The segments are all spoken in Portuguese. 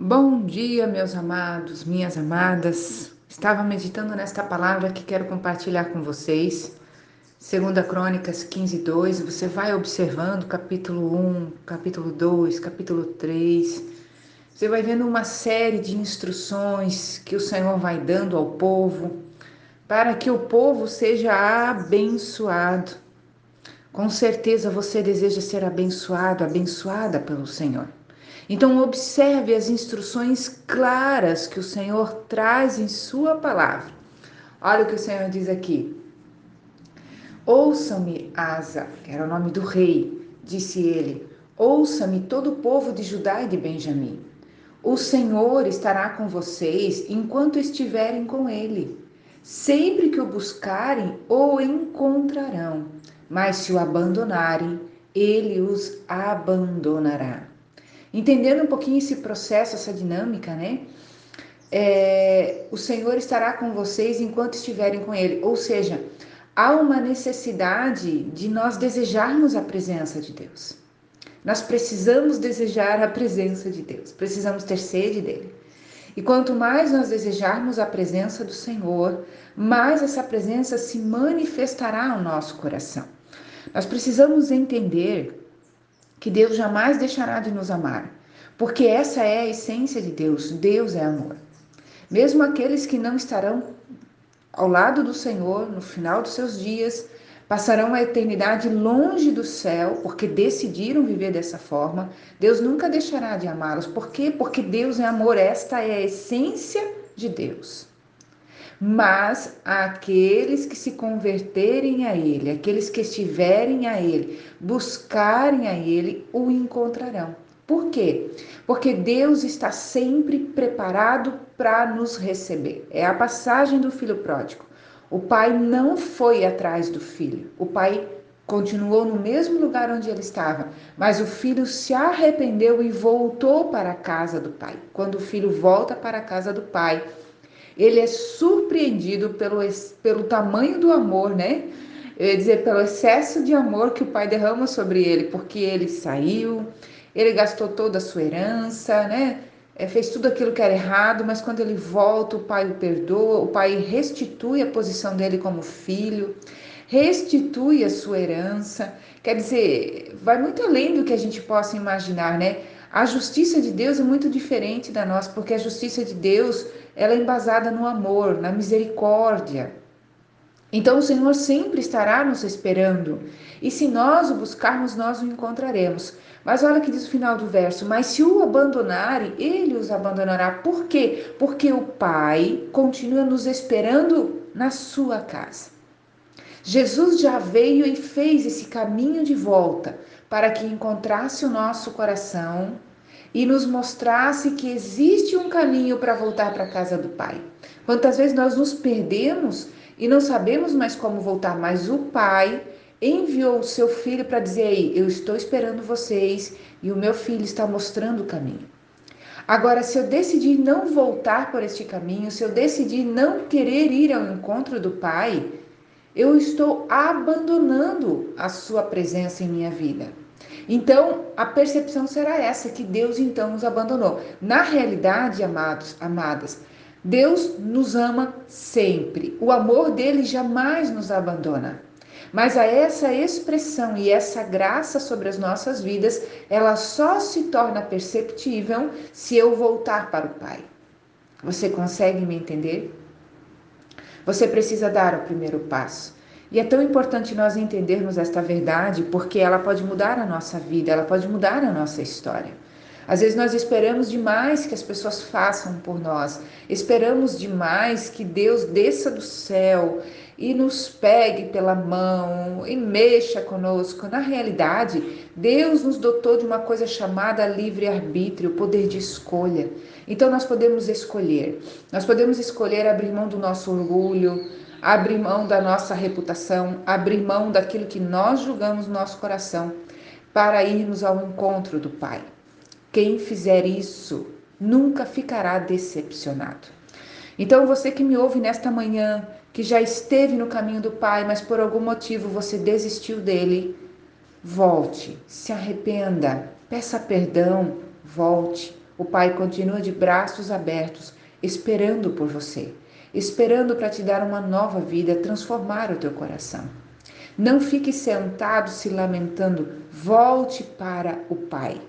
Bom dia, meus amados, minhas amadas. Estava meditando nesta palavra que quero compartilhar com vocês. Segunda Crônicas 15, 2. Você vai observando capítulo 1, capítulo 2, capítulo 3. Você vai vendo uma série de instruções que o Senhor vai dando ao povo para que o povo seja abençoado. Com certeza você deseja ser abençoado, abençoada pelo Senhor. Então, observe as instruções claras que o Senhor traz em Sua palavra. Olha o que o Senhor diz aqui. Ouça-me, Asa, que era o nome do rei, disse ele. Ouça-me todo o povo de Judá e de Benjamim. O Senhor estará com vocês enquanto estiverem com ele. Sempre que o buscarem, o encontrarão, mas se o abandonarem, ele os abandonará entendendo um pouquinho esse processo, essa dinâmica, né? É, o Senhor estará com vocês enquanto estiverem com Ele. Ou seja, há uma necessidade de nós desejarmos a presença de Deus. Nós precisamos desejar a presença de Deus, precisamos ter sede dele. E quanto mais nós desejarmos a presença do Senhor, mais essa presença se manifestará no nosso coração. Nós precisamos entender que Deus jamais deixará de nos amar, porque essa é a essência de Deus. Deus é amor. Mesmo aqueles que não estarão ao lado do Senhor no final dos seus dias, passarão a eternidade longe do céu, porque decidiram viver dessa forma, Deus nunca deixará de amá-los. Por quê? Porque Deus é amor, esta é a essência de Deus mas aqueles que se converterem a Ele, aqueles que estiverem a Ele, buscarem a Ele, o encontrarão. Por quê? Porque Deus está sempre preparado para nos receber. É a passagem do filho pródigo. O pai não foi atrás do filho, o pai continuou no mesmo lugar onde ele estava, mas o filho se arrependeu e voltou para a casa do pai. Quando o filho volta para a casa do pai, ele é surpreendido pelo, pelo tamanho do amor, né? Eu ia dizer, pelo excesso de amor que o pai derrama sobre ele, porque ele saiu, ele gastou toda a sua herança, né? É, fez tudo aquilo que era errado, mas quando ele volta, o pai o perdoa, o pai restitui a posição dele como filho, restitui a sua herança. Quer dizer, vai muito além do que a gente possa imaginar, né? A justiça de Deus é muito diferente da nossa, porque a justiça de Deus ela é embasada no amor, na misericórdia. Então o Senhor sempre estará nos esperando, e se nós o buscarmos, nós o encontraremos. Mas olha que diz o final do verso: Mas se o abandonarem, ele os abandonará. Por quê? Porque o Pai continua nos esperando na sua casa. Jesus já veio e fez esse caminho de volta para que encontrasse o nosso coração e nos mostrasse que existe um caminho para voltar para a casa do Pai. Quantas vezes nós nos perdemos e não sabemos mais como voltar, mas o Pai enviou o seu filho para dizer aí: Eu estou esperando vocês e o meu filho está mostrando o caminho. Agora, se eu decidir não voltar por este caminho, se eu decidir não querer ir ao encontro do Pai, eu estou abandonando a sua presença em minha vida. Então, a percepção será essa que Deus então nos abandonou. Na realidade, amados, amadas, Deus nos ama sempre. O amor dele jamais nos abandona. Mas a essa expressão e essa graça sobre as nossas vidas, ela só se torna perceptível se eu voltar para o Pai. Você consegue me entender? Você precisa dar o primeiro passo. E é tão importante nós entendermos esta verdade porque ela pode mudar a nossa vida, ela pode mudar a nossa história. Às vezes nós esperamos demais que as pessoas façam por nós, esperamos demais que Deus desça do céu e nos pegue pela mão e mexa conosco. Na realidade, Deus nos dotou de uma coisa chamada livre-arbítrio, poder de escolha. Então nós podemos escolher. Nós podemos escolher abrir mão do nosso orgulho, abrir mão da nossa reputação, abrir mão daquilo que nós julgamos no nosso coração, para irmos ao encontro do Pai. Quem fizer isso nunca ficará decepcionado. Então, você que me ouve nesta manhã, que já esteve no caminho do Pai, mas por algum motivo você desistiu dele, volte, se arrependa, peça perdão, volte, O Pai continua de braços abertos, esperando por você, esperando para te dar uma nova vida, transformar o teu coração. Não fique sentado se lamentando, volte para o Pai.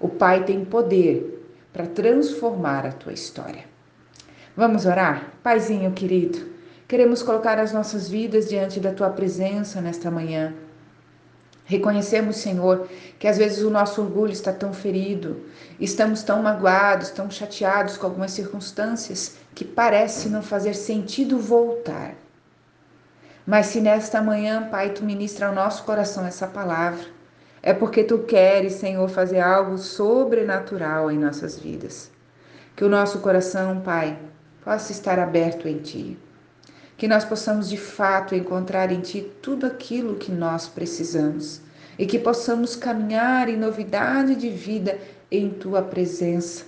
O Pai tem poder para transformar a tua história. Vamos orar? Paizinho querido, queremos colocar as nossas vidas diante da tua presença nesta manhã. Reconhecemos, Senhor, que às vezes o nosso orgulho está tão ferido, estamos tão magoados, tão chateados com algumas circunstâncias que parece não fazer sentido voltar. Mas se nesta manhã, Pai, tu ministra ao nosso coração essa palavra, é porque tu queres, Senhor, fazer algo sobrenatural em nossas vidas. Que o nosso coração, Pai, possa estar aberto em ti. Que nós possamos de fato encontrar em ti tudo aquilo que nós precisamos e que possamos caminhar em novidade de vida em tua presença.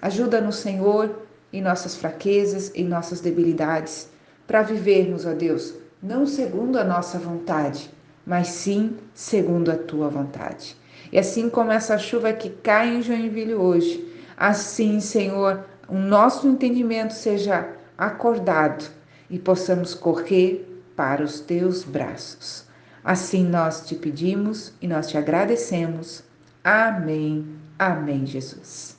Ajuda-nos, Senhor, em nossas fraquezas, em nossas debilidades, para vivermos, ó Deus, não segundo a nossa vontade, mas sim segundo a tua vontade. E assim como essa chuva que cai em Joinville hoje, assim, Senhor, o nosso entendimento seja acordado e possamos correr para os teus braços. Assim nós te pedimos e nós te agradecemos. Amém. Amém, Jesus.